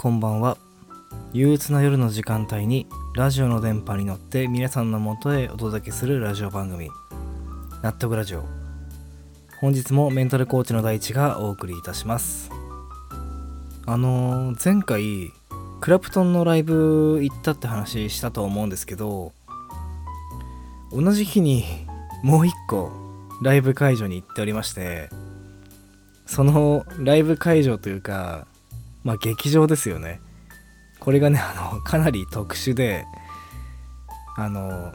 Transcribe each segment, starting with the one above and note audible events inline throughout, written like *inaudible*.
こんばんは。憂鬱な夜の時間帯にラジオの電波に乗って皆さんのもとへお届けするラジオ番組納得ラジオ。本日もメンタルコーチの大地がお送りいたします。あのー前回クラプトンのライブ行ったって話したと思うんですけど同じ日にもう一個ライブ会場に行っておりましてそのライブ会場というかまあ劇場ですよね。これがねあのかなり特殊であの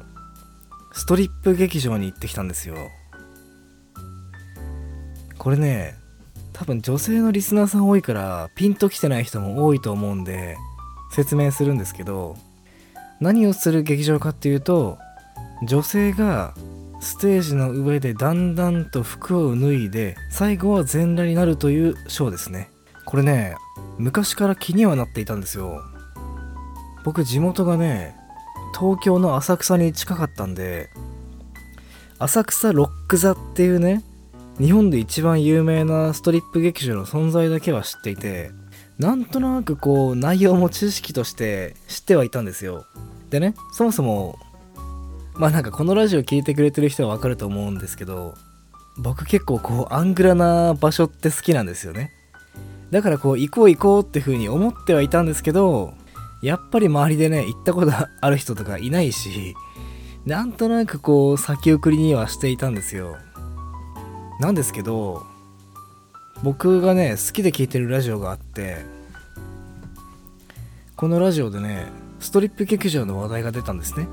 ストリップ劇場に行ってきたんですよ。これね多分女性のリスナーさん多いからピンときてない人も多いと思うんで説明するんですけど何をする劇場かっていうと女性がステージの上でだんだんと服を脱いで最後は全裸になるというショーですね。これね昔から気にはなっていたんですよ。僕地元がね東京の浅草に近かったんで浅草ロック座っていうね日本で一番有名なストリップ劇場の存在だけは知っていてなんとなくこう内容も知識として知ってはいたんですよ。でねそもそもまあなんかこのラジオ聞いてくれてる人はわかると思うんですけど僕結構こうアングラな場所って好きなんですよね。だからこう行こう行こうって風に思ってはいたんですけどやっぱり周りでね行ったことある人とかいないしなんとなくこう先送りにはしていたんですよ。なんですけど僕がね好きで聞いてるラジオがあってこのラジオでねストリップ劇場の話題が出たんですね。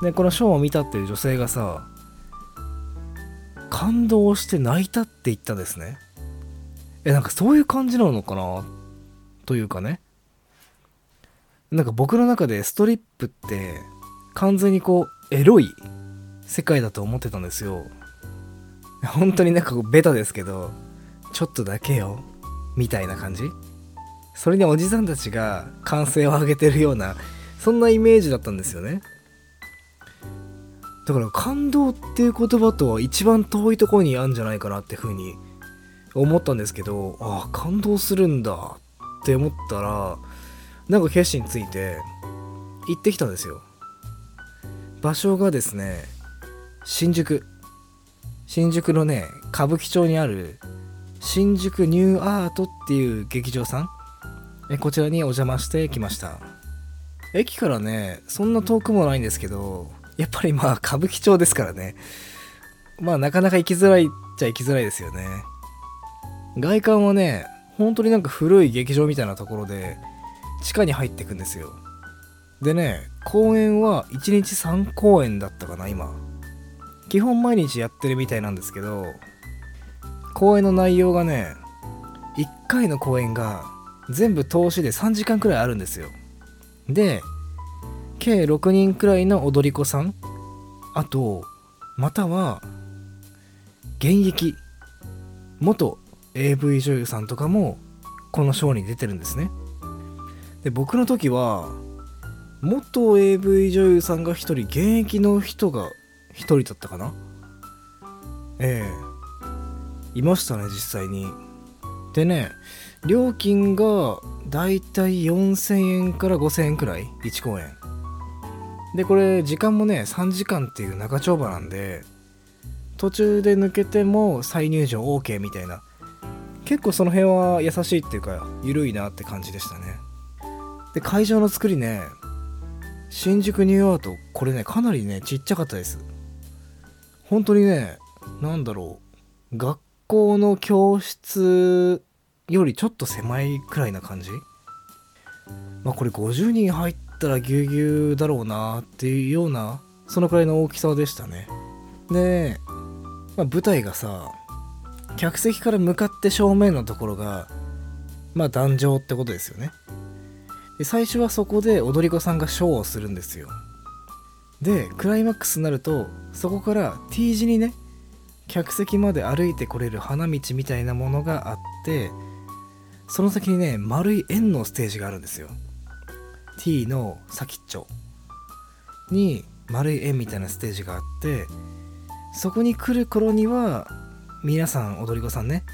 でこのショーを見たっていう女性がさ感動して泣いたって言ったんですね。えなんかそういう感じなのかな？というかね。なんか僕の中でストリップって完全にこうエロい世界だと思ってたんですよ。本当になんかベタですけどちょっとだけよみたいな感じ。それにおじさんたちが歓声を上げてるようなそんなイメージだったんですよね。だから感動っていう言葉とは一番遠いところにあるんじゃないかなってふうに思ったんですけどああ感動するんだって思ったらなんか決心ついて行ってきたんですよ。場所がですね新宿。新宿のね歌舞伎町にある新宿ニューアートっていう劇場さん。えこちらにお邪魔してきました。駅からねそんな遠くもないんですけどやっぱりまあ歌舞伎町ですからね。まあなかなか行きづらいっちゃ行きづらいですよね。外観はね本当になんか古い劇場みたいなところで地下に入っていくんですよ。でね公演は1日3公演だったかな今。基本毎日やってるみたいなんですけど公演の内容がね1回の公演が全部通しで3時間くらいあるんですよ。で計6人くらいの踊り子さんあとまたは現役元 AV 女優さんとかもこのショーに出てるんですね。で僕の時は元 AV 女優さんが1人現役の人が1人だったかな？ええ。いましたね実際に。でね料金がだいたい4000円から5000円くらい1公演でこれ時間もね3時間っていう長丁場なんで途中で抜けても再入場 OK みたいな結構その辺は優しいっていうか緩いなって感じでしたね。で会場の作りね新宿ニューアートこれねかなりねちっちゃかったです。本当にね何だろう学校の教室よりちょっと狭いくらいな感じ？まあこれ50人入ったらぎゅうぎゅうだろうなっていうようなそのくらいの大きさでしたね。で、まあ、舞台がさ客席から向かって正面のところがまあ壇上ってことですよね。で最初はそこで踊り子さんがショーをするんですよ。でクライマックスになるとそこから T 字にね客席まで歩いてこれる花道みたいなものがあってその先にね丸い円のステージがあるんですよ。T の先っちょに丸い円みたいなステージがあってそこに来る頃には皆さん踊り子さんね。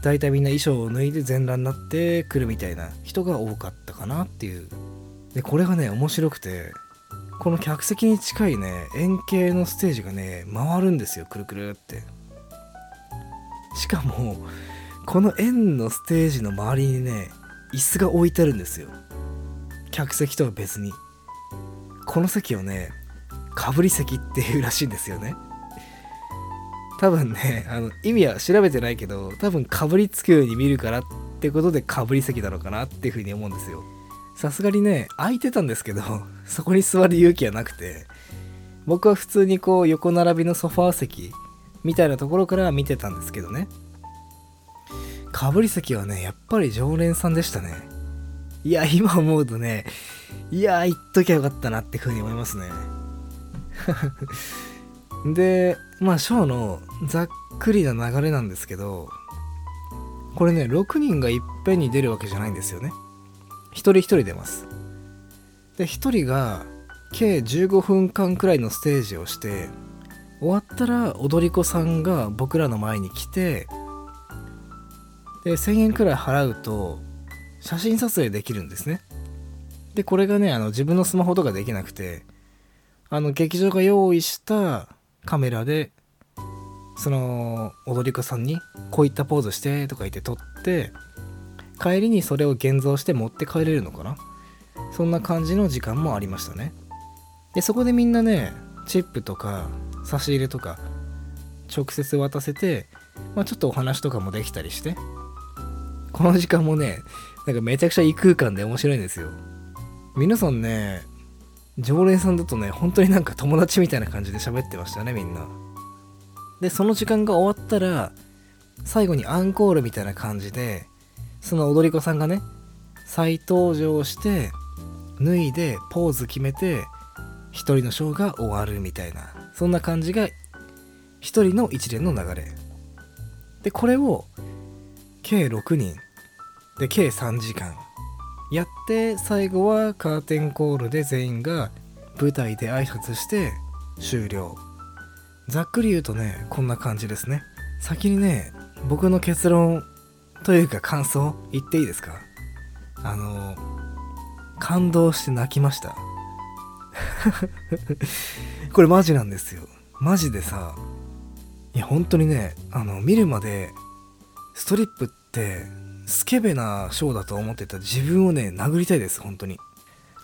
大体みんな衣装を脱いで全裸になって来るみたいな人が多かったかなっていう。でこれがね面白くてこの客席に近いね円形のステージがね回るんですよくるくるって。しかもこの円のステージの周りにね椅子が置いてあるんですよ。客席とは別に。この席をねかぶり席っていうらしいんですよね。多分ねあの意味は調べてないけど多分かぶりつくように見るからってことでかぶり席なのかなっていうふうに思うんですよ。さすがにね空いてたんですけど *laughs* そこに座る勇気はなくて僕は普通にこう横並びのソファー席みたいなところから見てたんですけどね。かぶり席はねやっぱり常連さんでしたね。いや今思うとねいや言っときゃよかったなってふうに思いますね。でまあショーのざっくりな流れなんですけどこれね6人がいっぺんに出るわけじゃないんですよね。一人一人出ます。で1人が計15分間くらいのステージをして終わったら踊り子さんが僕らの前に来てで1000円くらい払うと写真撮影できるんですね。でこれがねあの自分のスマホとかできなくてあの劇場が用意したカメラでその踊り子さんにこういったポーズしてとか言って撮って帰りにそれを現像して持って帰れるのかな？そんな感じの時間もありましたね。でそこでみんなねチップとか差し入れとか直接渡せて、まあ、ちょっとお話とかもできたりしてこの時間もねなんかめちゃくちゃ異空間で面白いんですよ。皆さんね常連さんだとね本当になんか友達みたいな感じで喋ってましたねみんな。でその時間が終わったら最後にアンコールみたいな感じでその踊り子さんがね再登場して脱いでポーズ決めて一人のショーが終わるみたいなそんな感じが一人の一連の流れ。でこれを計6人。で計3時間。やって最後はカーテンコールで全員が舞台で挨拶して終了。ざっくり言うとねこんな感じですね。先にね僕の結論というか感想言っていいですか？あの感動して泣きました。*laughs* これマジなんですよ。マジでさいや本当にねあの見るまでストリップってスケベなショーだと思ってた自分をね殴りたいです本当に。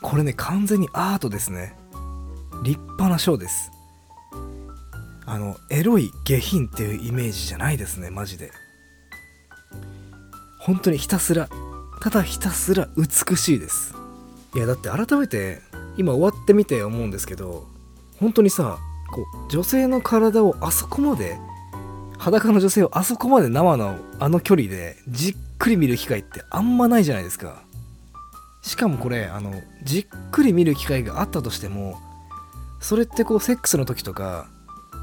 これね完全にアートですね。立派なショーです。あのエロい下品っていうイメージじゃないですねマジで。本当にひたすらただひたすら美しいです。いやだって改めて今終わってみて思うんですけど本当にさこう女性の体をあそこまで裸の女性をあそこまで生のあの距離でじっくり見る機会ってあんまないじゃないですか。しかもこれあのじっくり見る機会があったとしてもそれってこうセックスの時とか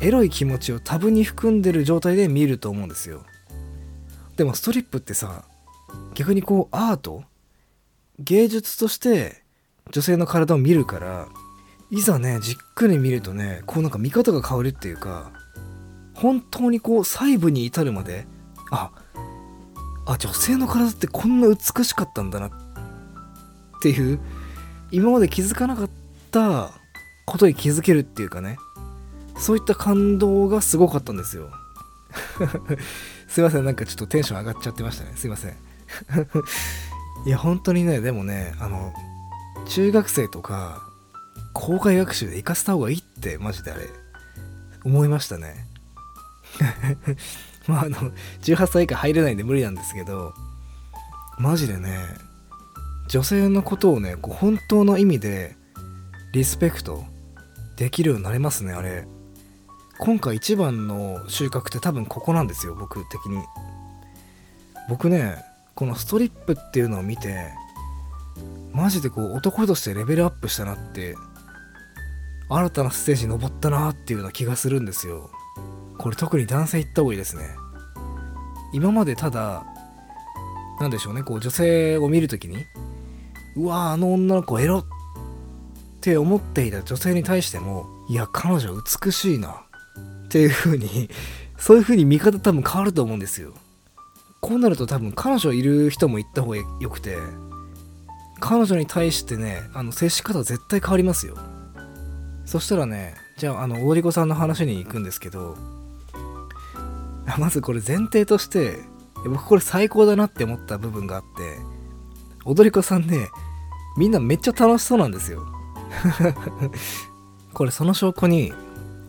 エロい気持ちを多分に含んでる状態で見ると思うんですよ。でもストリップってさ逆にこうアート芸術として女性の体を見るからいざねじっくり見るとねこうなんか見方が変わるっていうか本当にこう細部に至るまでああ女性の体ってこんな美しかったんだなっていう今まで気づかなかったことに気づけるっていうかね。そういった感動がすごかったんですよ。*laughs* すいませんなんかちょっとテンション上がっちゃってましたね。すいません。*laughs* いや本当にねでもねあの中学生とか校外学習で行かせた方がいいってマジであれ思いましたね。まああの18歳以下入れないんで無理なんですけどマジでね女性のことをねこう本当の意味でリスペクトできるようになれますねあれ。今回一番の収穫って多分ここなんですよ僕的に。僕ねこのストリップっていうのを見てマジでこう男としてレベルアップしたなって新たなステージに登ったなっていうような気がするんですよ。これ特に男性行った方がいいですね。今までただなんでしょうねこう女性を見るときにうわあの女の子エロって思っていた女性に対してもいや彼女美しいなっていう風に *laughs* そういう風に見方多分変わると思うんですよ。こうなると多分彼女いる人も行った方がよくて彼女に対してねあの接し方絶対変わりますよ。そしたらねじゃああの踊り子さんの話に行くんですけどまずこれ前提として僕これ最高だなって思った部分があって踊り子さんねみんなめっちゃ楽しそうなんですよ。*laughs* これその証拠に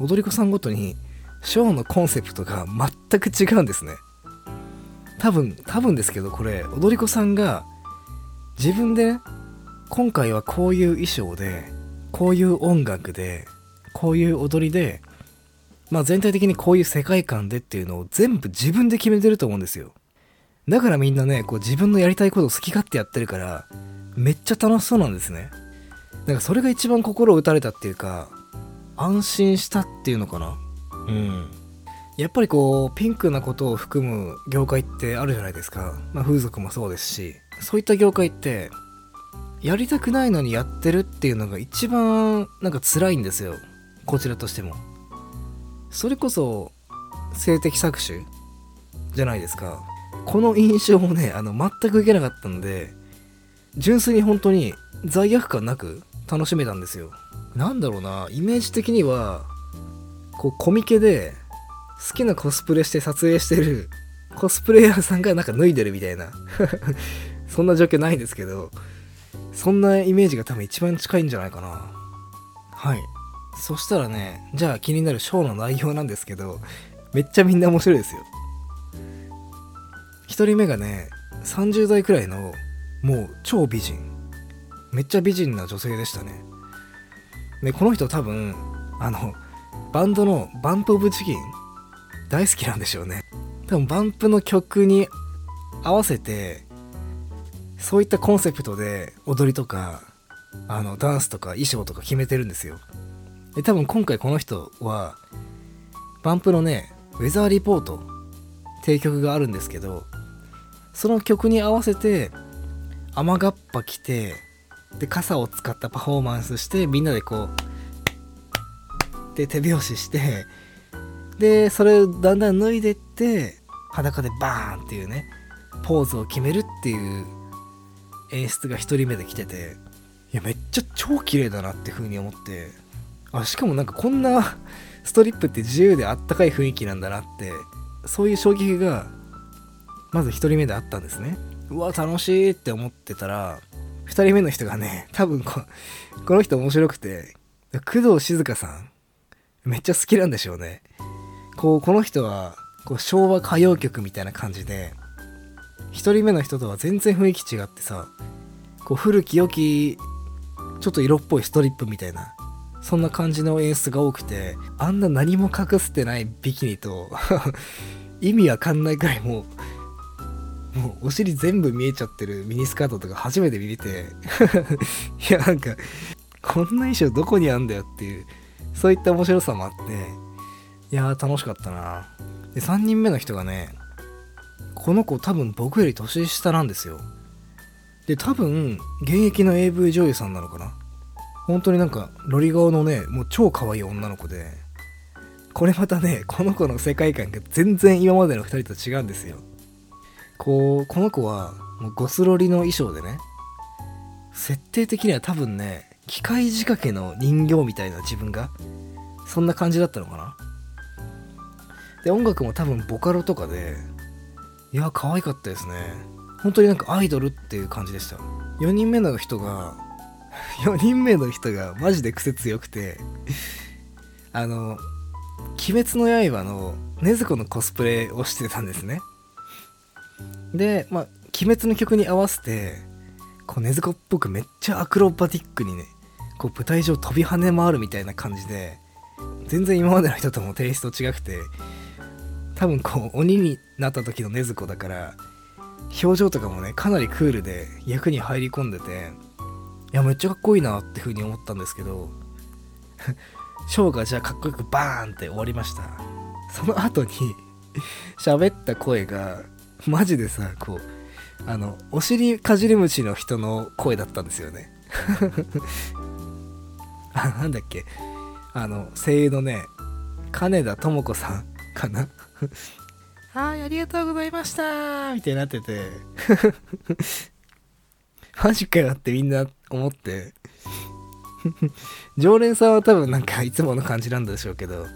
踊り子さんごとにショーのコンセプトが全く違うんですね。多分多分ですけどこれ踊り子さんが自分で、今回はこういう衣装でこういう音楽でこういう踊りでまあ全体的にこういう世界観でっていうのを全部自分で決めてると思うんですよ。だからみんなねこう自分のやりたいことを好き勝手やってるからめっちゃ楽しそうなんですね。なんかそれが一番心を打たれたっていうか安心したっていうのかな。うん。やっぱりこうピンクなことを含む業界ってあるじゃないですか、まあ、風俗もそうですしそういった業界ってやりたくないのにやってるっていうのが一番なんか辛いんですよ。こちらとしてもそれこそ性的搾取？じゃないですか。この印象もねあの全く受けなかったので純粋に本当に罪悪感なく楽しめたんですよ。なんだろうなイメージ的にはこうコミケで好きなコスプレして撮影してるコスプレイヤーさんがなんか脱いでるみたいな。*laughs* そんな状況ないですけどそんなイメージが多分一番近いんじゃないかな。はい。そしたらねじゃあ気になるショーの内容なんですけどめっちゃみんな面白いですよ。1人目がね30代くらいのもう超美人。めっちゃ美人な女性でしたね。でこの人多分あのバンドのバンプ・オブ・チキン大好きなんでしょうね。多分バンプの曲に合わせてそういったコンセプトで踊りとかあのダンスとか衣装とか決めてるんですよ。で多分今回この人はバンプのねウェザーリポートっていう曲があるんですけどその曲に合わせて雨がっぱ着てで傘を使ったパフォーマンスしてみんなでこうで手拍子してでそれをだんだん脱いでって裸でバーンっていうねポーズを決めるっていう演出が1人目で来てていやめっちゃ超綺麗だなって風に思って。あしかもなんかこんな *laughs* ストリップって自由であったかい雰囲気なんだなってそういう衝撃がまず1人目であったんですね。うわ楽しいって思ってたら2人目の人がね多分ここの人面白くて工藤静香さんめっちゃ好きなんでしょうね。こうこの人はこう昭和歌謡曲みたいな感じで1人目の人とは全然雰囲気違ってさこう古き良きちょっと色っぽいストリップみたいなそんな感じの演出が多くてあんな何も隠してないビキニと *laughs* 意味わかんないくらいもうもうお尻全部見えちゃってるミニスカートとか初めて見て *laughs* いやなんかこんな衣装どこにあんだよっていうそういった面白さもあっていやー楽しかったな。で3人目の人がねこの子多分僕より年下なんですよ。で多分現役の AV 女優さんなのかな。本当になんかロリ顔のねもう超可愛い女の子でこれまたねこの子の世界観が全然今までの2人と違うんですよ。こうこの子はもうゴスロリの衣装でね設定的には多分ね機械仕掛けの人形みたいな自分がそんな感じだったのかな。で音楽も多分ボカロとかでいや可愛かったですね。本当になんかアイドルっていう感じでした。4人目の人が *laughs* 4人目の人がマジで癖強くてあの「鬼滅の刃」の禰豆子のコスプレをしてたんですね。でまあ「鬼滅」の曲に合わせてこう禰豆子っぽくめっちゃアクロバティックにねこう舞台上飛び跳ね回るみたいな感じで全然今までの人ともテイスト違くて多分こう鬼になった時の禰豆子だから表情とかもねかなりクールで役に入り込んでてやめっちゃかっこいいなって風に思ったんですけど *laughs* ショーがじゃあかっこよくバーンって終わりました。その後に *laughs* 喋った声がマジでさこうあのお尻かじり虫の人の声だったんですよね。*laughs* あなんだっけ。あの声優のね金田智子さんかな。はいありがとうございました。みたいになってて。マジかよってみんな思って。*laughs* 常連さんは多分なんかいつもの感じなんでしょうけど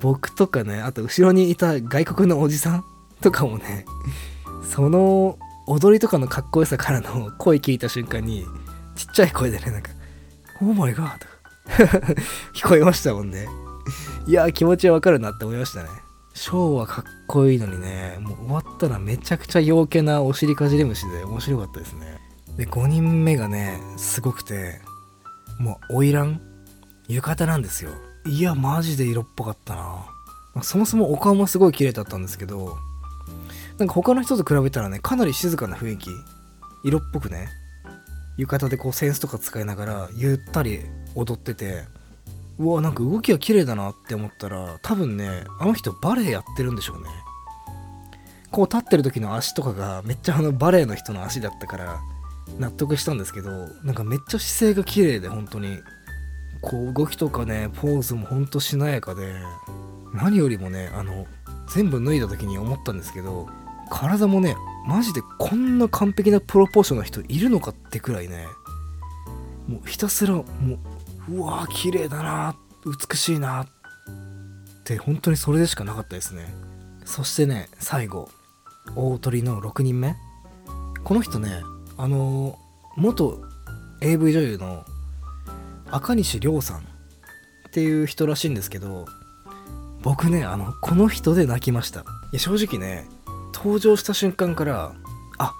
僕とかねあと後ろにいた外国のおじさんとかもねその踊りとかのかっこよさからの声聞いた瞬間にちっちゃい声でねなんか「オーマイガー」とか *laughs* 聞こえましたもんね。いや気持ちはわかるなって思いましたね。ショーはかっこいいのにねもう終わったらめちゃくちゃ陽気なお尻かじり虫で面白かったですね。で5人目がねすごくてもう花魁？浴衣なんですよ。いやマジで色っぽかったな、ま、そもそもお顔もすごい綺麗だったんですけどなんか他の人と比べたらねかなり静かな雰囲気。色っぽくね。浴衣でこうセンスとか使いながらゆったり踊っててうわなんか動きが綺麗だなって思ったら多分ねあの人バレエやってるんでしょうね。こう立ってる時の足とかがめっちゃあのバレエの人の足だったから納得したんですけどなんかめっちゃ姿勢が綺麗で本当に。こう動きとかねポーズもほんとしなやかで何よりもねあの全部脱いだ時に思ったんですけど体もねマジでこんな完璧なプロポーションの人いるのかってくらいねもうひたすらもううわー綺麗だな美しいなって本当にそれでしかなかったですね。そしてね最後大鳥の6人目。この人ねあの元 AV 女優の赤西亮さんっていう人らしいんですけど僕ねあのこの人で泣きました。いや正直ね登場した瞬間からあ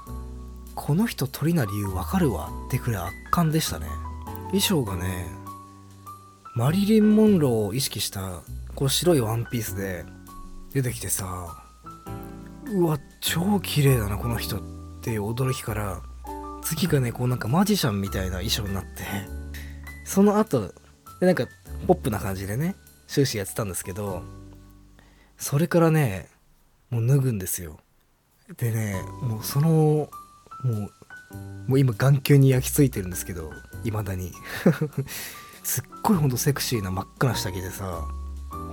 この人鳥な理由わかるわってくらい圧巻でしたね。衣装がねマリリン・モンローを意識したこう白いワンピースで出てきてさうわ超綺麗だなこの人っていう驚きから次がねこうなんかマジシャンみたいな衣装になって。その後でなんかポップな感じでね終始やってたんですけどそれからねもう脱ぐんですよ。でねもうそのもうもう今眼球に焼き付いてるんですけど未だに。*laughs* すっごいほんとセクシーな真っ赤な下着でさ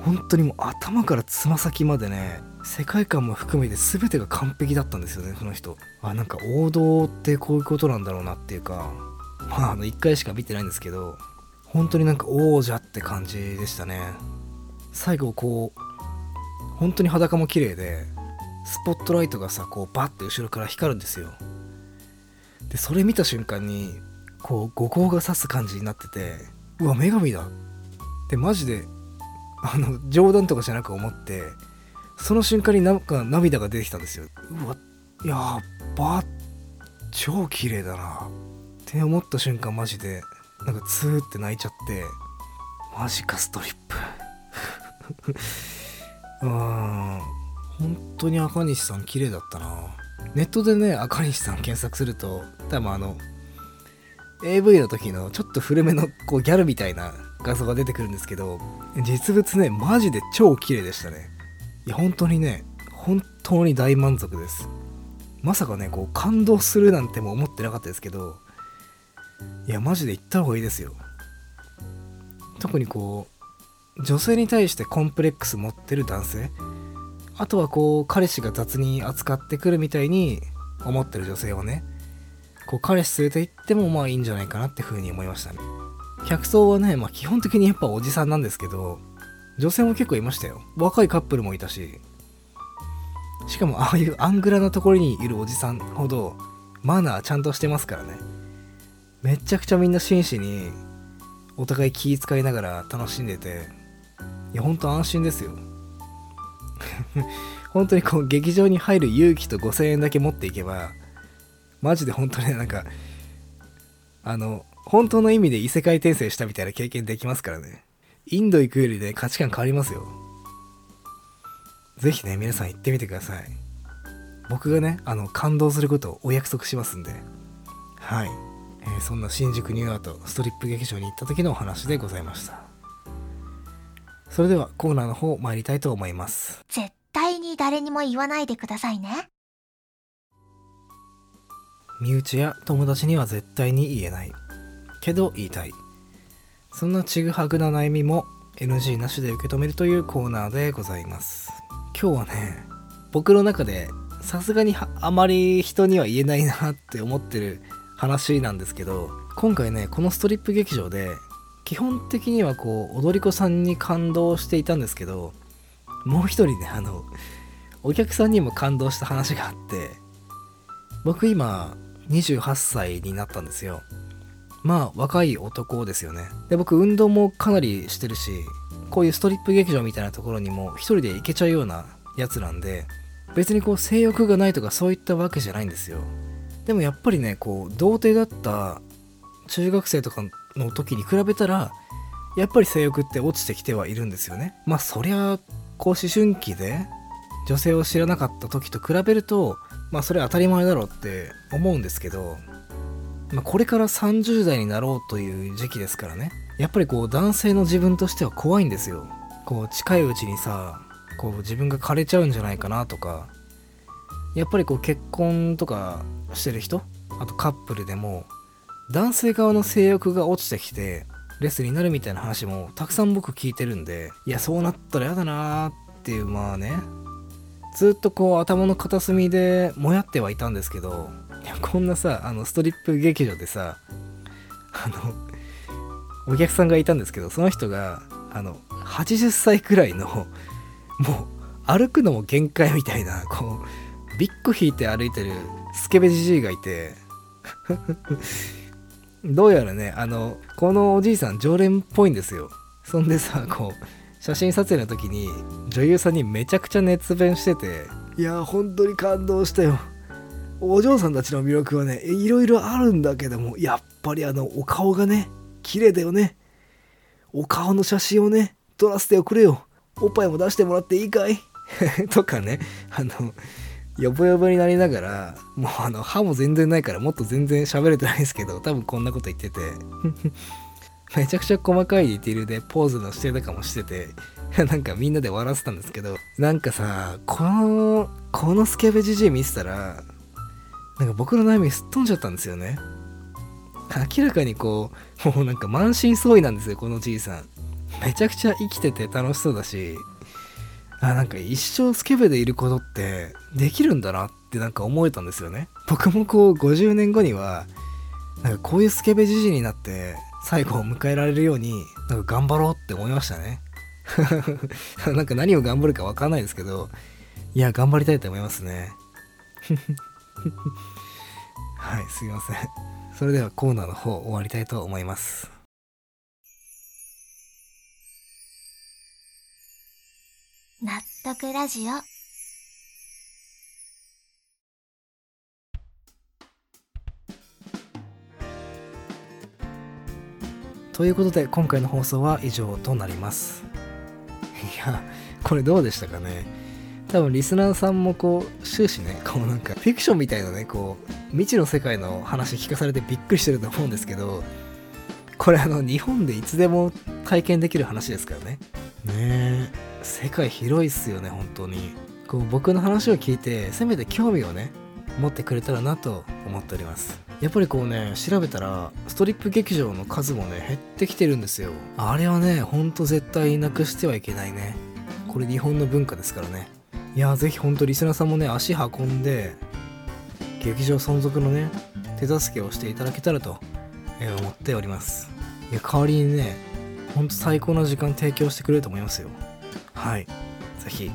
本当にもう頭からつま先までね世界観も含めて全てが完璧だったんですよねその人。あなんか王道ってこういうことなんだろうなっていうか。まああの1回しか見てないんですけど本当になんか王者って感じでしたね。最後こう本当に裸も綺麗でスポットライトがさこうバッて後ろから光るんですよ。でそれ見た瞬間にこう後光が差す感じになっててうわ女神だ。でマジであの冗談とかじゃなく思ってその瞬間になんか涙が出てきたんですよ。うわやっば超綺麗だなって思った瞬間マジでなんかツーって泣いちゃってマジかストリップ。*laughs* うん。本当に赤西さん綺麗だったな。ネットでね赤西さん検索すると多分あの AV の時のちょっと古めのこうギャルみたいな画像が出てくるんですけど実物ねマジで超綺麗でしたね。いや本当にね本当に大満足です。まさかねこう感動するなんても思ってなかったですけどいやマジで行った方がいいですよ。特にこう女性に対してコンプレックス持ってる男性あとはこう彼氏が雑に扱ってくるみたいに思ってる女性をねこう彼氏連れて行ってもまあいいんじゃないかなって風に思いましたね。客層はね、まあ、基本的にやっぱおじさんなんですけど女性も結構いましたよ。若いカップルもいたし。しかもああいうアングラなところにいるおじさんほどマナーちゃんとしてますからね。めちゃくちゃみんな真摯にお互い気遣いながら楽しんでて。いやほんと安心ですよ。*laughs* 本当にこう劇場に入る勇気と5000円だけ持っていけばマジで本当ねなんかあの本当の意味で異世界転生したみたいな経験できますからね。インド行くよりね価値観変わりますよ。ぜひね皆さん行ってみてください。僕がねあの感動することをお約束しますんで。はい、えー、そんな新宿ニューアートストリップ劇場に行った時のお話でございました。それではコーナーの方参りたいと思います。絶対に誰にも言わないでくださいね。身内や友達には絶対に言えない。けど言いたい。そんなちぐはぐな悩みも NG なしで受け止めるというコーナーでございます。今日はね僕の中でさすがにあまり人には言えないなって思ってる話なんですけど今回ねこのストリップ劇場で基本的にはこう踊り子さんに感動していたんですけどもう一人ねあのお客さんにも感動した話があって僕今28歳になったんですよ。まあ若い男ですよね。で僕運動もかなりしてるしこういうストリップ劇場みたいなところにも一人で行けちゃうようなやつなんで別にこう性欲がないとかそういったわけじゃないんですよ。でもやっぱりねこう童貞だった中学生とかの時に比べたらやっぱり性欲って落ちてきてはいるんですよね。まあそりゃこう思春期で女性を知らなかった時と比べるとまあそれは当たり前だろうって思うんですけど、まあ、これから30代になろうという時期ですからね。やっぱりこう男性の自分としては怖いんですよ。こう近いうちにさこう自分が枯れちゃうんじゃないかなとか。やっぱりこう結婚とかしてる人あとカップルでも男性側の性欲が落ちてきてレスになるみたいな話もたくさん僕聞いてるんでいやそうなったら嫌だなーっていうまあね。ずっとこう頭の片隅でもやってはいたんですけどこんなさあのストリップ劇場でさあのお客さんがいたんですけどその人があの80歳くらいのもう歩くのも限界みたいなこうビッグ引いて歩いてるスケベじじいがいてどうやらねあのこのおじいさん常連っぽいんですよ。そんでさこう写真撮影の時に女優さんにめちゃくちゃ熱弁してて。いや本当に感動したよ。お嬢さんたちの魅力はねいろいろあるんだけどもやっぱりあのお顔がね綺麗だよね。お顔の写真をね撮らせておくれよ。おっぱいも出してもらっていいかい。*laughs* とかねあのヨボヨボになりながらもうあの歯も全然ないからもっと全然喋れてないんですけど多分こんなこと言っててめちゃくちゃ細かいディティールでポーズのしてとかもしてて *laughs* なんかみんなで笑ってたんですけどなんかさこのこのスケベじじい見てたらなんか僕の悩みすっ飛んじゃったんですよね。明らかにこう *laughs* もうなんか満身創痍なんですよこのじいさん。めちゃくちゃ生きてて楽しそうだしあなんか一生スケベでいることってできるんだなってなんか思えたんですよね。僕もこう50年後にはなんかこういうスケベじじいになって最後を迎えられるようになんか頑張ろうって思いましたね。*laughs* なんか何を頑張るか分かんないですけどいや頑張りたいと思いますね。*laughs* はいすいません。それではコーナーの方終わりたいと思います。納得ラジオ。ということで今回の放送は以上となります。*laughs* いやこれどうでしたかね。多分リスナーさんもこう終始ねこうなんかフィクションみたいなねこう未知の世界の話聞かされてびっくりしてると思うんですけどこれあの日本でいつでも体験できる話ですからね。ねえ世界広いっすよね本当に。こう僕の話を聞いてせめて興味をね持ってくれたらなと思っております。やっぱりこうね調べたらストリップ劇場の数もね減ってきてるんですよ。あれはねほんと絶対なくしてはいけないね。これ日本の文化ですからね。いやぜひほんとリスナーさんもね足運んで劇場存続のね手助けをしていただけたらと思っております。いや代わりにねほんと最高な時間提供してくれると思いますよ。はい。是非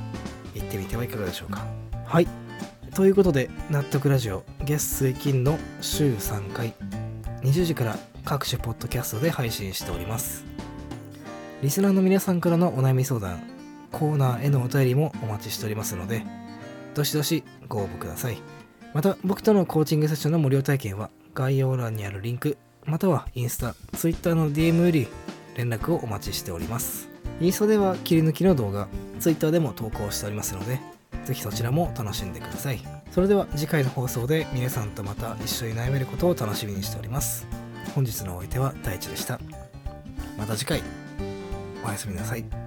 行ってみてはいかがでしょうか。はい。ということで納得ラジオ月水金の週3回20時から各種ポッドキャストで配信しております。リスナーの皆さんからのお悩み相談コーナーへのお便りもお待ちしておりますのでどしどしご応募ください。また僕とのコーチングセッションの無料体験は概要欄にあるリンクまたはインスタ、ツイッターの DM より連絡をお待ちしております。インスタでは切り抜きの動画ツイッターでも投稿しておりますのでぜひそちらも楽しんでください。それでは次回の放送で皆さんとまた一緒に悩めることを楽しみにしております。本日のお相手は大地でした。また次回。おやすみなさい。